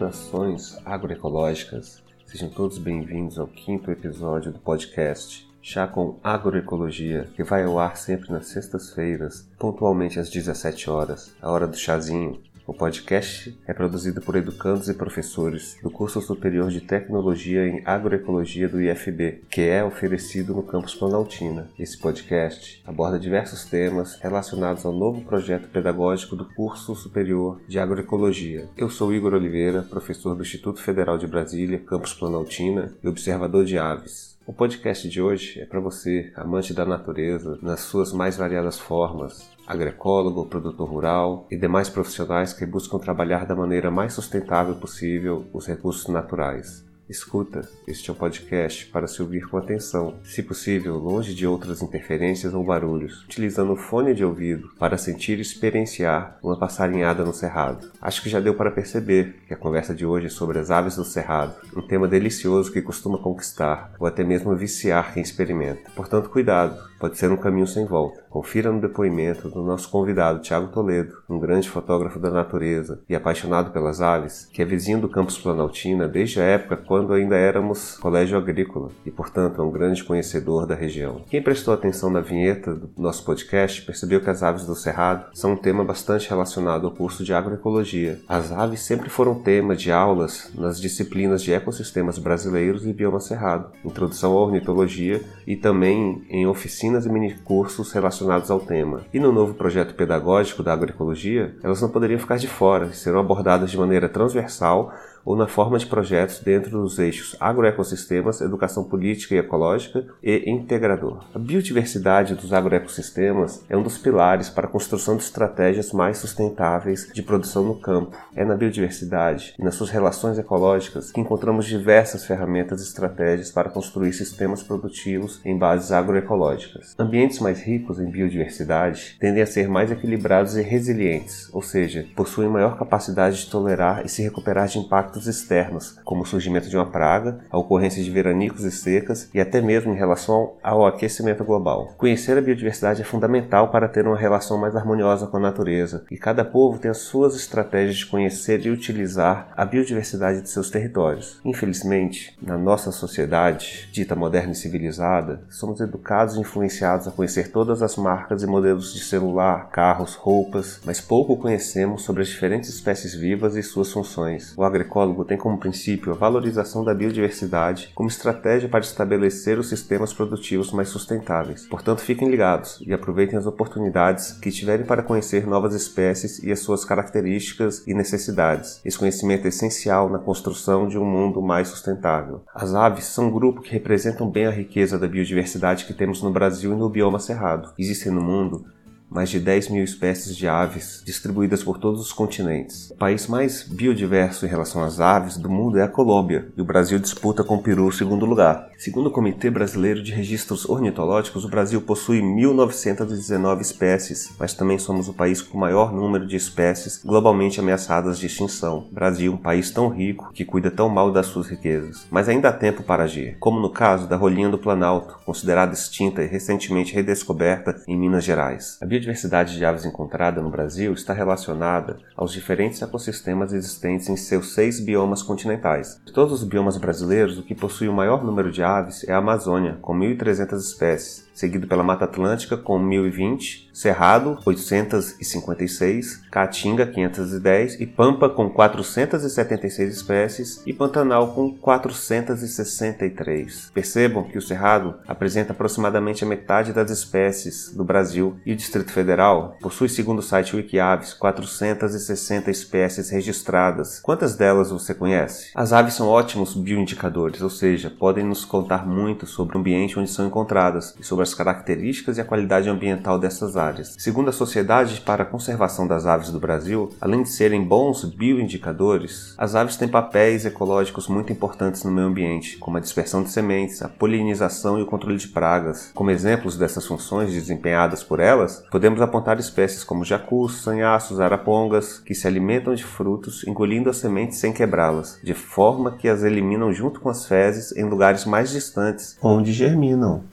Saudações agroecológicas, sejam todos bem-vindos ao quinto episódio do podcast Chá com Agroecologia, que vai ao ar sempre nas sextas-feiras, pontualmente às 17 horas, a hora do chazinho, o podcast é produzido por educandos e professores do curso superior de Tecnologia em Agroecologia do IFB, que é oferecido no campus Planaltina. Esse podcast aborda diversos temas relacionados ao novo projeto pedagógico do curso superior de Agroecologia. Eu sou Igor Oliveira, professor do Instituto Federal de Brasília, campus Planaltina e observador de aves. O podcast de hoje é para você, amante da natureza, nas suas mais variadas formas, agroecólogo, produtor rural e demais profissionais que buscam trabalhar da maneira mais sustentável possível os recursos naturais. Escuta, este é um podcast para se ouvir com atenção, se possível longe de outras interferências ou barulhos, utilizando o fone de ouvido para sentir e experienciar uma passarinhada no cerrado. Acho que já deu para perceber que a conversa de hoje é sobre as aves do cerrado, um tema delicioso que costuma conquistar ou até mesmo viciar quem experimenta. Portanto, cuidado, pode ser um caminho sem volta. Confira no depoimento do nosso convidado Tiago Toledo, um grande fotógrafo da natureza e apaixonado pelas aves, que é vizinho do campus Planaltina desde a época quando ainda éramos colégio agrícola e, portanto, é um grande conhecedor da região. Quem prestou atenção na vinheta do nosso podcast percebeu que as aves do Cerrado são um tema bastante relacionado ao curso de agroecologia. As aves sempre foram tema de aulas nas disciplinas de ecossistemas brasileiros e bioma cerrado, introdução à ornitologia e também em oficinas oficinas e minicursos relacionados ao tema. E no novo projeto pedagógico da agroecologia, elas não poderiam ficar de fora serão abordadas de maneira transversal ou na forma de projetos dentro dos eixos agroecossistemas, educação política e ecológica e integrador. A biodiversidade dos agroecossistemas é um dos pilares para a construção de estratégias mais sustentáveis de produção no campo. É na biodiversidade e nas suas relações ecológicas que encontramos diversas ferramentas e estratégias para construir sistemas produtivos em bases agroecológicas. Ambientes mais ricos em biodiversidade tendem a ser mais equilibrados e resilientes, ou seja, possuem maior capacidade de tolerar e se recuperar de impactos impactos externos, como o surgimento de uma praga, a ocorrência de veranicos e secas e até mesmo em relação ao aquecimento global. Conhecer a biodiversidade é fundamental para ter uma relação mais harmoniosa com a natureza, e cada povo tem as suas estratégias de conhecer e utilizar a biodiversidade de seus territórios. Infelizmente, na nossa sociedade, dita moderna e civilizada, somos educados e influenciados a conhecer todas as marcas e modelos de celular, carros, roupas, mas pouco conhecemos sobre as diferentes espécies vivas e suas funções. O agroecologismo ecólogo tem como princípio a valorização da biodiversidade como estratégia para estabelecer os sistemas produtivos mais sustentáveis. Portanto, fiquem ligados e aproveitem as oportunidades que tiverem para conhecer novas espécies e as suas características e necessidades. Esse conhecimento é essencial na construção de um mundo mais sustentável. As aves são um grupo que representam bem a riqueza da biodiversidade que temos no Brasil e no bioma cerrado. Existem no mundo mais de 10 mil espécies de aves distribuídas por todos os continentes. O país mais biodiverso em relação às aves do mundo é a Colômbia, e o Brasil disputa com o Peru o segundo lugar. Segundo o Comitê Brasileiro de Registros Ornitológicos, o Brasil possui 1.919 espécies, mas também somos o país com o maior número de espécies globalmente ameaçadas de extinção. Brasil, um país tão rico que cuida tão mal das suas riquezas. Mas ainda há tempo para agir, como no caso da rolinha do Planalto, considerada extinta e recentemente redescoberta em Minas Gerais. A biodiversidade de aves encontrada no Brasil está relacionada aos diferentes ecossistemas existentes em seus seis biomas continentais. De todos os biomas brasileiros, o que possui o maior número de aves é a Amazônia, com 1.300 espécies, seguido pela Mata Atlântica com 1020, Cerrado 856, Caatinga 510 e Pampa com 476 espécies e Pantanal com 463. Percebam que o Cerrado apresenta aproximadamente a metade das espécies do Brasil e o Distrito Federal possui, segundo o site Wikiaves, 460 espécies registradas. Quantas delas você conhece? As aves são ótimos bioindicadores, ou seja, podem nos contar muito sobre o ambiente onde são encontradas e sobre as as características e a qualidade ambiental dessas áreas. Segundo a Sociedade para a Conservação das Aves do Brasil, além de serem bons bioindicadores, as aves têm papéis ecológicos muito importantes no meio ambiente, como a dispersão de sementes, a polinização e o controle de pragas. Como exemplos dessas funções desempenhadas por elas, podemos apontar espécies como jacus, sanhaços, arapongas, que se alimentam de frutos engolindo as sementes sem quebrá-las, de forma que as eliminam junto com as fezes em lugares mais distantes, onde germinam.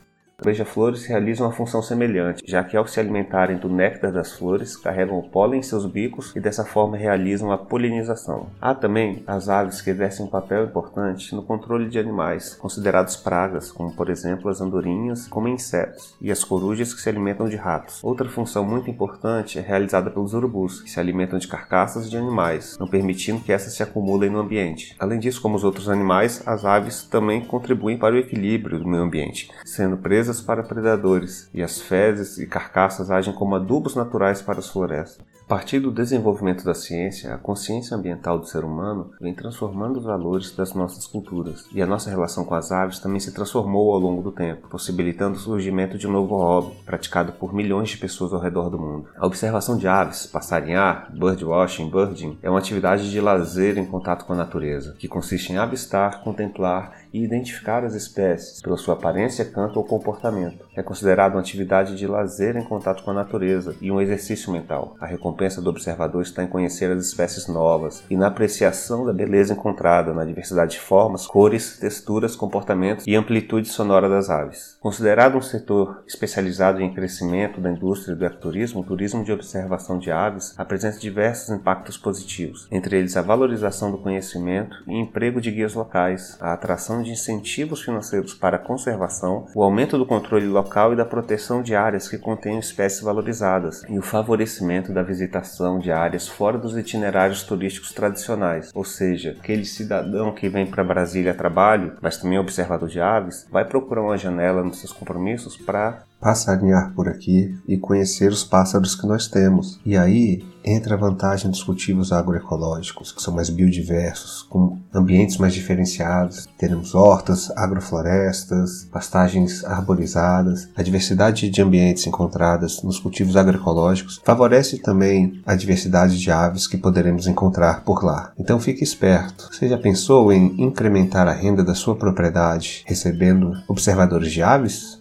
Beija-flores realizam uma função semelhante, já que ao se alimentarem do néctar das flores, carregam o pólen em seus bicos e dessa forma realizam a polinização. Há também as aves que exercem um papel importante no controle de animais, considerados pragas, como por exemplo as andorinhas, como insetos, e as corujas que se alimentam de ratos. Outra função muito importante é realizada pelos urubus, que se alimentam de carcaças de animais, não permitindo que essas se acumulem no ambiente. Além disso, como os outros animais, as aves também contribuem para o equilíbrio do meio ambiente, sendo presas presas para predadores, e as fezes e carcaças agem como adubos naturais para as florestas. A partir do desenvolvimento da ciência, a consciência ambiental do ser humano vem transformando os valores das nossas culturas, e a nossa relação com as aves também se transformou ao longo do tempo, possibilitando o surgimento de um novo hobby, praticado por milhões de pessoas ao redor do mundo. A observação de aves, passarinhar, birdwatching, birding, é uma atividade de lazer em contato com a natureza, que consiste em avistar, contemplar e identificar as espécies pela sua aparência, canto ou comportamento. É considerado uma atividade de lazer em contato com a natureza e um exercício mental. A recompensa do observador está em conhecer as espécies novas e na apreciação da beleza encontrada na diversidade de formas, cores, texturas, comportamentos e amplitude sonora das aves. Considerado um setor especializado em crescimento da indústria do ecoturismo, o turismo de observação de aves apresenta diversos impactos positivos, entre eles a valorização do conhecimento e emprego de guias locais, a atração de incentivos financeiros para a conservação, o aumento do controle local e da proteção de áreas que contenham espécies valorizadas, e o favorecimento da visitação de áreas fora dos itinerários turísticos tradicionais, ou seja, aquele cidadão que vem para Brasília a trabalho, mas também é observador de aves, vai procurar uma janela nos seus compromissos para passarinhar por aqui e conhecer os pássaros que nós temos. E aí entra a vantagem dos cultivos agroecológicos, que são mais biodiversos, com ambientes mais diferenciados. Teremos hortas, agroflorestas, pastagens arborizadas. A diversidade de ambientes encontradas nos cultivos agroecológicos favorece também a diversidade de aves que poderemos encontrar por lá. Então fique esperto. Você já pensou em incrementar a renda da sua propriedade recebendo observadores de aves?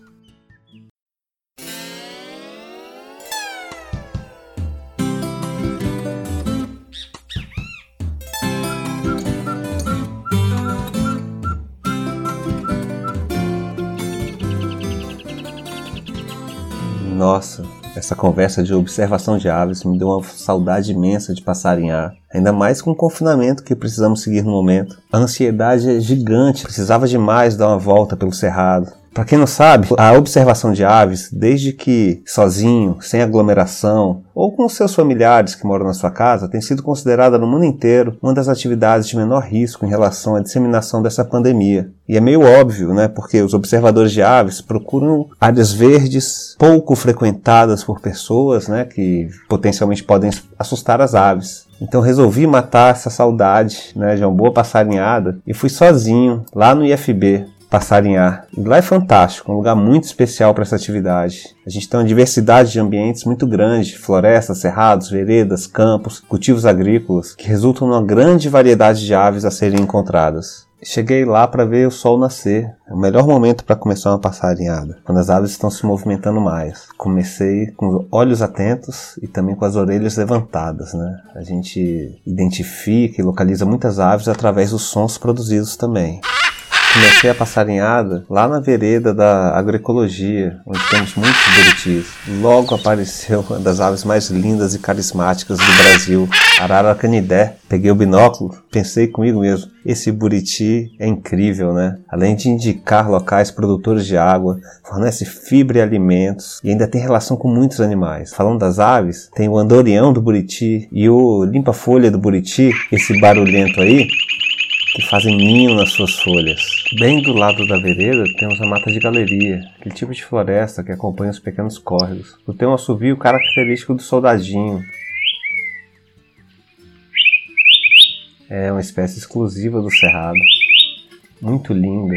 Nossa, essa conversa de observação de aves me deu uma saudade imensa de passarinhar. Ainda mais com o confinamento que precisamos seguir no momento. A ansiedade é gigante, precisava demais dar uma volta pelo cerrado. Para quem não sabe, a observação de aves, desde que sozinho, sem aglomeração, ou com seus familiares que moram na sua casa, tem sido considerada no mundo inteiro uma das atividades de menor risco em relação à disseminação dessa pandemia. E é meio óbvio, né? Porque os observadores de aves procuram áreas verdes pouco frequentadas por pessoas, né? Que potencialmente podem assustar as aves. Então resolvi matar essa saudade, né? De uma boa passarinhada e fui sozinho lá no IFB passarinhar. E lá é fantástico, um lugar muito especial para essa atividade. A gente tem uma diversidade de ambientes muito grande, florestas, cerrados, veredas, campos, cultivos agrícolas, que resultam numa grande variedade de aves a serem encontradas. Cheguei lá para ver o sol nascer. É o melhor momento para começar uma passarinhada, quando as aves estão se movimentando mais. Comecei com os olhos atentos e também com as orelhas levantadas, né? A gente identifica e localiza muitas aves através dos sons produzidos também comecei a passarinhada lá na vereda da agroecologia, onde temos muitos buritis. Logo apareceu uma das aves mais lindas e carismáticas do Brasil, Arara canidé. Peguei o binóculo, pensei comigo mesmo, esse buriti é incrível, né? Além de indicar locais produtores de água, fornece fibra e alimentos e ainda tem relação com muitos animais. Falando das aves, tem o andorião do buriti e o limpa-folha do buriti, esse barulhento aí, que fazem ninho nas suas folhas. Bem do lado da vereda temos a mata de galeria, aquele tipo de floresta que acompanha os pequenos córregos. Tem um assovio característico do soldadinho. É uma espécie exclusiva do cerrado, muito linda,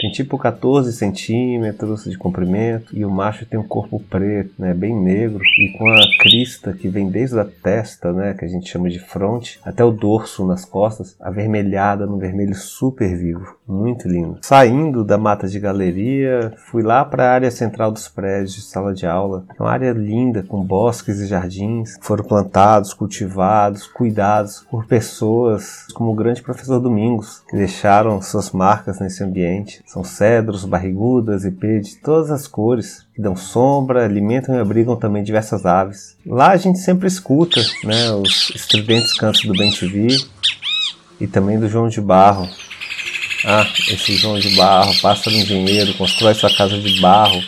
tem tipo 14 centímetros de comprimento e o macho tem um corpo preto, né, bem negro e com a crista que vem desde a testa, né, que a gente chama de fronte, até o dorso nas costas, avermelhada no vermelho super vivo, muito lindo. Saindo da mata de galeria, fui lá para a área central dos prédios de sala de aula, é uma área linda com bosques e jardins, foram plantados, cultivados, cuidados por pessoas como o grande professor Domingos, que deixaram suas marcas nesse ambiente São cedros, barrigudas, ipê de todas as cores, que dão sombra, alimentam e abrigam também diversas aves. Lá a gente sempre escuta né, os estridentes cantos do Ben e também do João de Barro. Ah, esse João de Barro, pássaro engenheiro, constrói sua casa de barro,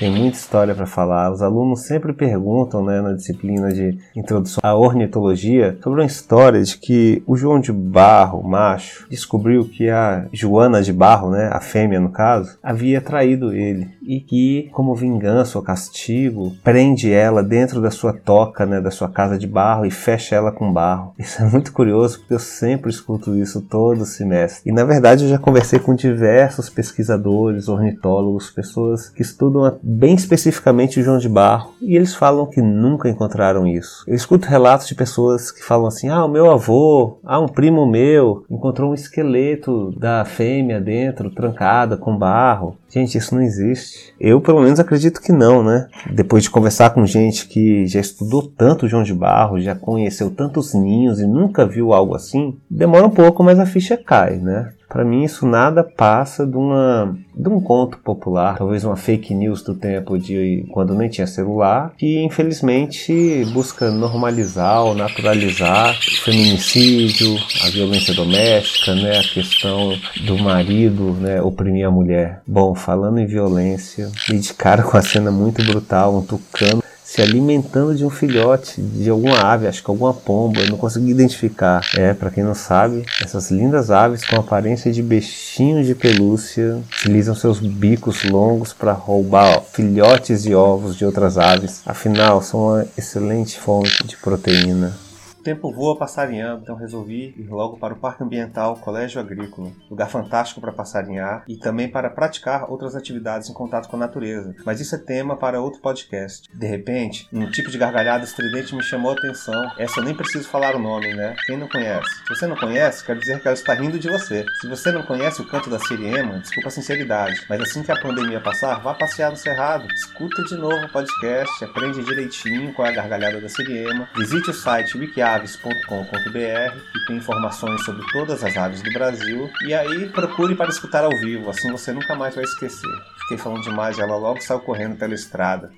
tem muita história para falar. Os alunos sempre perguntam, né, na disciplina de introdução à ornitologia, sobre uma história de que o João de Barro, macho, descobriu que a Joana de Barro, né, a fêmea no caso, havia traído ele e que, como vingança ou castigo, prende ela dentro da sua toca, né, da sua casa de barro e fecha ela com barro. Isso é muito curioso porque eu sempre escuto isso todo semestre. E na verdade eu já conversei com diversos pesquisadores, ornitólogos, pessoas que estudam a bem especificamente João de Barro, e eles falam que nunca encontraram isso. Eu escuto relatos de pessoas que falam assim: ah, o meu avô, ah, um primo meu encontrou um esqueleto da fêmea dentro, trancada com barro. Gente, isso não existe. Eu, pelo menos, acredito que não, né? Depois de conversar com gente que já estudou tanto João de Barro, já conheceu tantos ninhos e nunca viu algo assim, demora um pouco, mas a ficha cai, né? Para mim, isso nada passa de, uma, de um conto popular, talvez uma fake news do tempo de quando nem tinha celular, que infelizmente busca normalizar ou naturalizar o feminicídio, a violência doméstica, né, a questão do marido né, oprimir a mulher. Bom, falando em violência, e de cara com a cena muito brutal, um tucano se alimentando de um filhote de alguma ave, acho que alguma pomba, eu não consegui identificar. É, para quem não sabe, essas lindas aves com aparência de bichinhos de pelúcia utilizam seus bicos longos para roubar ó, filhotes e ovos de outras aves. Afinal, são uma excelente fonte de proteína. O tempo voa passarinhando, então resolvi ir logo para o Parque Ambiental Colégio Agrícola, lugar fantástico para passarinhar e também para praticar outras atividades em contato com a natureza. Mas isso é tema para outro podcast. De repente, um tipo de gargalhada estridente me chamou a atenção. Essa eu nem preciso falar o nome, né? Quem não conhece? Se você não conhece, quer dizer que ela está rindo de você. Se você não conhece o canto da Siriema, desculpa a sinceridade, mas assim que a pandemia passar, vá passear no Cerrado, escuta de novo o podcast, aprende direitinho qual é a gargalhada da Siriema, visite o site Wikia aves.com.br que tem informações sobre todas as aves do Brasil. E aí procure para escutar ao vivo, assim você nunca mais vai esquecer. Fiquei falando demais e ela logo saiu correndo pela estrada.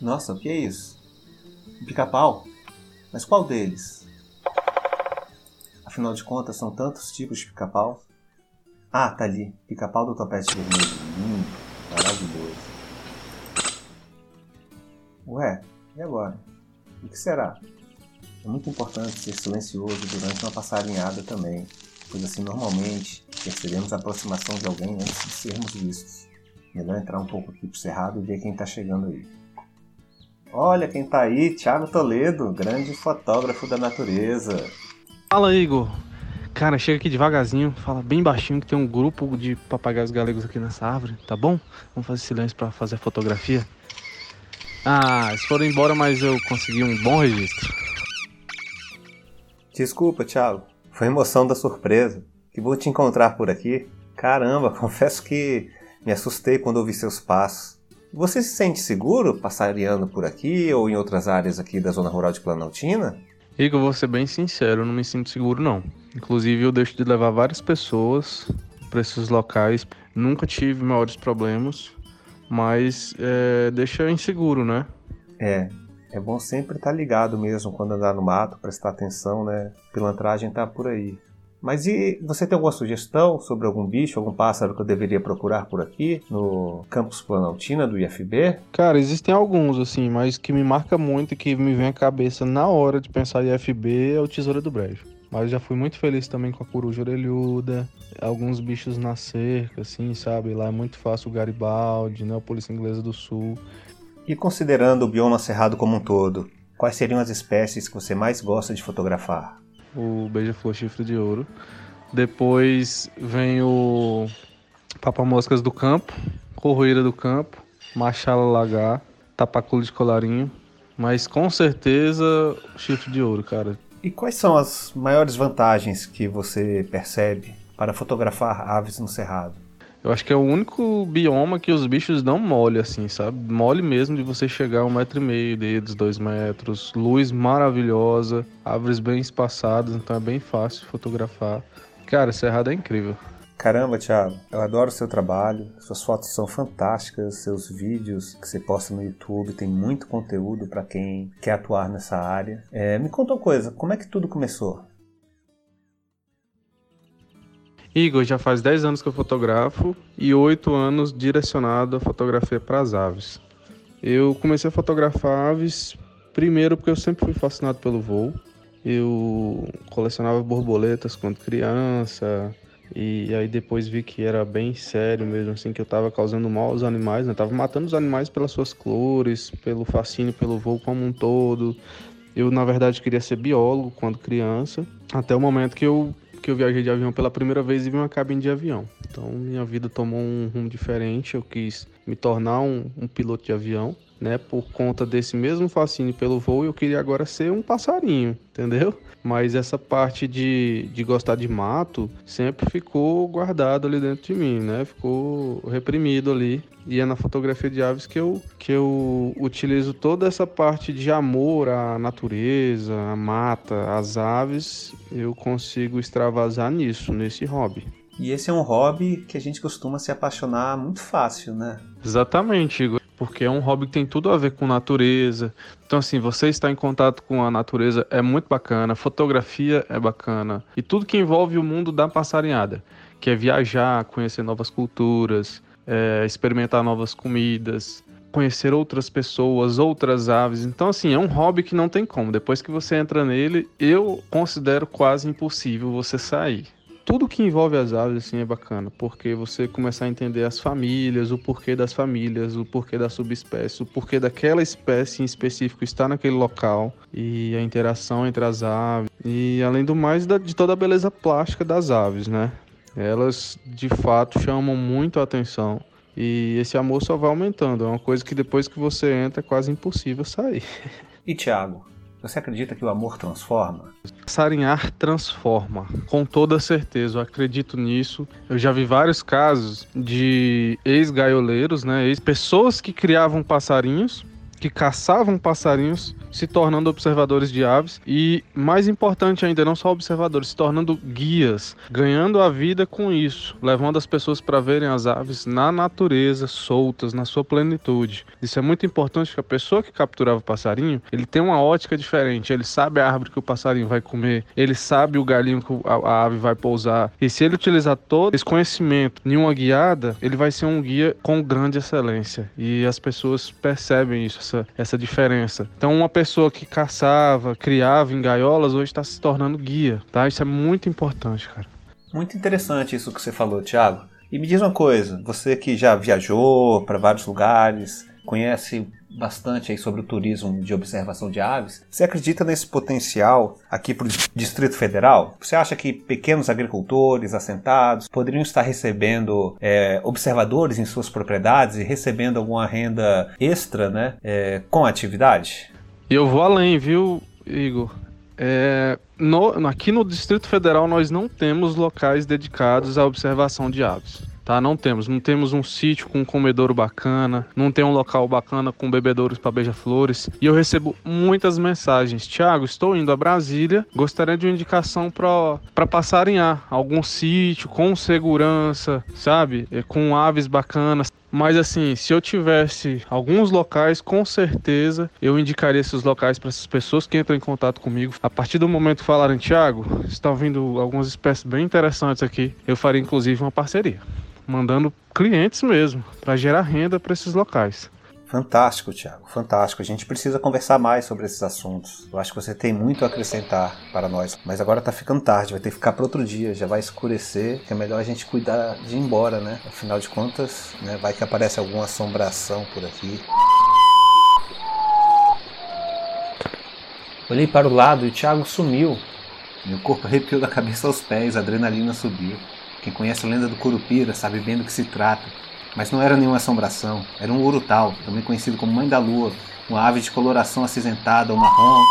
Nossa, o que é isso? Um pica-pau? Mas qual deles? Afinal de contas, são tantos tipos de pica-pau. Ah, tá ali. Pica-pau do topete vermelho. Hum, maravilhoso. Ué, e agora? O que será? É muito importante ser silencioso durante uma passarinhada também, pois assim normalmente percebemos a aproximação de alguém antes de sermos vistos. Melhor entrar um pouco aqui pro cerrado e ver quem está chegando aí. Olha quem está aí, Thiago Toledo, grande fotógrafo da natureza. Fala, Igor. Cara, chega aqui devagarzinho, fala bem baixinho que tem um grupo de papagaios galegos aqui nessa árvore, tá bom? Vamos fazer silêncio para fazer a fotografia. Ah, eles foram embora, mas eu consegui um bom registro. Desculpa, Thiago. Foi emoção da surpresa. Que vou te encontrar por aqui. Caramba, confesso que me assustei quando ouvi seus passos. Você se sente seguro passareando por aqui ou em outras áreas aqui da zona rural de Planaltina? Igor, vou ser bem sincero, eu não me sinto seguro não. Inclusive eu deixo de levar várias pessoas para esses locais. Nunca tive maiores problemas mas é, deixa inseguro, né? É, é bom sempre estar tá ligado mesmo quando andar no mato, prestar atenção, né? Pilantragem tá por aí. Mas e você tem alguma sugestão sobre algum bicho, algum pássaro que eu deveria procurar por aqui, no campus Planaltina do IFB? Cara, existem alguns, assim, mas que me marca muito e que me vem à cabeça na hora de pensar em IFB é o Tesouro do Brejo. Mas já fui muito feliz também com a coruja orelhuda, alguns bichos na cerca, assim, sabe? Lá é muito fácil o Garibaldi, né? A Polícia Inglesa do Sul. E considerando o bioma cerrado como um todo, quais seriam as espécies que você mais gosta de fotografar? O beija-flor chifre de ouro. Depois vem o papamoscas do campo, corroíra do campo, machala lagar, tapaculo de colarinho. Mas com certeza chifre de ouro, cara. E quais são as maiores vantagens que você percebe para fotografar aves no cerrado? Eu acho que é o único bioma que os bichos não mole, assim, sabe? Mole mesmo de você chegar a um metro e meio deles, dois metros, luz maravilhosa, árvores bem espaçadas, então é bem fácil fotografar. Cara, Cerrado é incrível. Caramba, Thiago, eu adoro o seu trabalho, suas fotos são fantásticas, seus vídeos que você posta no YouTube tem muito conteúdo para quem quer atuar nessa área. É, me conta uma coisa, como é que tudo começou? Igor, já faz 10 anos que eu fotografo e 8 anos direcionado à fotografia para as aves. Eu comecei a fotografar aves primeiro porque eu sempre fui fascinado pelo voo. Eu colecionava borboletas quando criança, e aí depois vi que era bem sério mesmo, assim, que eu estava causando mal aos animais, né? Tava matando os animais pelas suas cores, pelo fascínio pelo voo como um todo. Eu, na verdade, queria ser biólogo quando criança, até o momento que eu, que eu viajei de avião pela primeira vez e vi uma cabine de avião. Então, minha vida tomou um rumo diferente, eu quis me tornar um, um piloto de avião né? Por conta desse mesmo fascínio pelo voo, eu queria agora ser um passarinho, entendeu? Mas essa parte de, de gostar de mato sempre ficou guardado ali dentro de mim, né? Ficou reprimido ali. E é na fotografia de aves que eu, que eu utilizo toda essa parte de amor à natureza, à mata, às aves. Eu consigo extravasar nisso, nesse hobby. E esse é um hobby que a gente costuma se apaixonar muito fácil, né? Exatamente, Igor porque é um hobby que tem tudo a ver com natureza. Então, assim, você estar em contato com a natureza é muito bacana, fotografia é bacana, e tudo que envolve o mundo da passarinhada, que é viajar, conhecer novas culturas, é, experimentar novas comidas, conhecer outras pessoas, outras aves. Então, assim, é um hobby que não tem como. Depois que você entra nele, eu considero quase impossível você sair tudo que envolve as aves assim é bacana, porque você começa a entender as famílias, o porquê das famílias, o porquê da subespécie, o porquê daquela espécie em específico estar naquele local e a interação entre as aves e além do mais de toda a beleza plástica das aves, né? Elas de fato chamam muito a atenção e esse amor só vai aumentando. É uma coisa que depois que você entra é quase impossível sair. E Thiago, você acredita que o amor transforma? Passarinhar transforma, com toda certeza, eu acredito nisso. Eu já vi vários casos de ex-gaioleiros, né, ex-pessoas que criavam passarinhos que caçavam passarinhos, se tornando observadores de aves e, mais importante ainda, não só observadores, se tornando guias, ganhando a vida com isso, levando as pessoas para verem as aves na natureza, soltas, na sua plenitude. Isso é muito importante que a pessoa que capturava o passarinho, ele tem uma ótica diferente, ele sabe a árvore que o passarinho vai comer, ele sabe o galinho que a ave vai pousar. E se ele utilizar todo esse conhecimento em uma guiada, ele vai ser um guia com grande excelência. E as pessoas percebem isso, essa, essa diferença. Então, uma pessoa que caçava, criava em gaiolas, hoje está se tornando guia, tá? Isso é muito importante, cara. Muito interessante isso que você falou, Thiago. E me diz uma coisa, você que já viajou para vários lugares, conhece bastante aí sobre o turismo de observação de aves. Você acredita nesse potencial aqui para o Distrito Federal? Você acha que pequenos agricultores assentados poderiam estar recebendo é, observadores em suas propriedades e recebendo alguma renda extra né, é, com a atividade? Eu vou além, viu, Igor? É, no, aqui no Distrito Federal nós não temos locais dedicados à observação de aves tá? Não temos. Não temos um sítio com um comedouro bacana, não tem um local bacana com bebedouros para beija-flores. E eu recebo muitas mensagens. Tiago, estou indo a Brasília, gostaria de uma indicação para passarinhar. Algum sítio com segurança, sabe? Com aves bacanas. Mas assim, se eu tivesse alguns locais, com certeza eu indicaria esses locais para essas pessoas que entram em contato comigo. A partir do momento que falarem, Tiago, estão vindo algumas espécies bem interessantes aqui, eu faria inclusive uma parceria mandando clientes mesmo, para gerar renda para esses locais. Fantástico, Thiago, fantástico. A gente precisa conversar mais sobre esses assuntos. Eu acho que você tem muito a acrescentar para nós. Mas agora tá ficando tarde, vai ter que ficar para outro dia, já vai escurecer, que é melhor a gente cuidar de ir embora, né? Afinal de contas, né, vai que aparece alguma assombração por aqui. Olhei para o lado e o Thiago sumiu. Meu corpo arrepiou da cabeça aos pés, a adrenalina subiu. Quem conhece a lenda do Curupira sabe bem do que se trata. Mas não era nenhuma assombração, era um urutau, também conhecido como Mãe da Lua, uma ave de coloração acinzentada ou marrom,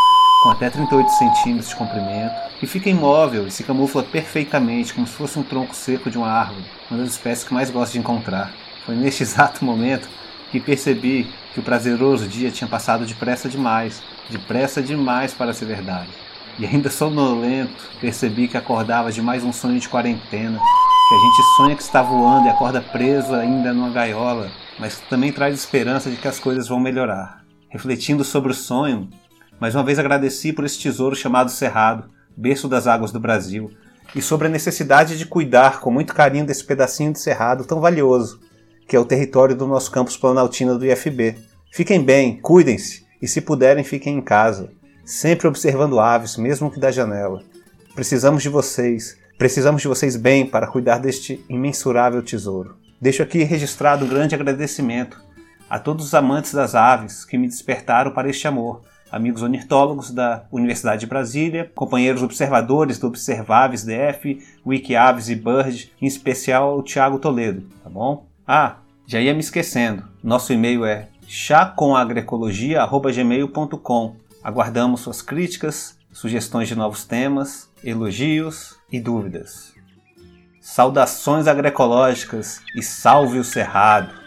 com até 38 centímetros de comprimento, que fica imóvel e se camufla perfeitamente, como se fosse um tronco seco de uma árvore, uma das espécies que mais gosto de encontrar. Foi neste exato momento que percebi que o prazeroso dia tinha passado depressa demais, depressa demais para ser verdade. E ainda sonolento, percebi que acordava de mais um sonho de quarentena que a gente sonha que está voando e acorda preso ainda numa gaiola, mas também traz esperança de que as coisas vão melhorar. Refletindo sobre o sonho, mais uma vez agradeci por esse tesouro chamado Cerrado, berço das águas do Brasil, e sobre a necessidade de cuidar com muito carinho desse pedacinho de cerrado tão valioso, que é o território do nosso campus Planaltina do IFB. Fiquem bem, cuidem-se e, se puderem, fiquem em casa, sempre observando aves, mesmo que da janela. Precisamos de vocês, precisamos de vocês bem para cuidar deste imensurável tesouro. Deixo aqui registrado um grande agradecimento a todos os amantes das aves que me despertaram para este amor amigos ornitólogos da Universidade de Brasília, companheiros observadores do Observaves DF, Wikiaves e Bird, em especial o Thiago Toledo, tá bom? Ah, já ia me esquecendo. Nosso e-mail é chacomagroecologia@gmail.com. Aguardamos suas críticas, sugestões de novos temas, elogios e dúvidas. Saudações agroecológicas e salve o cerrado!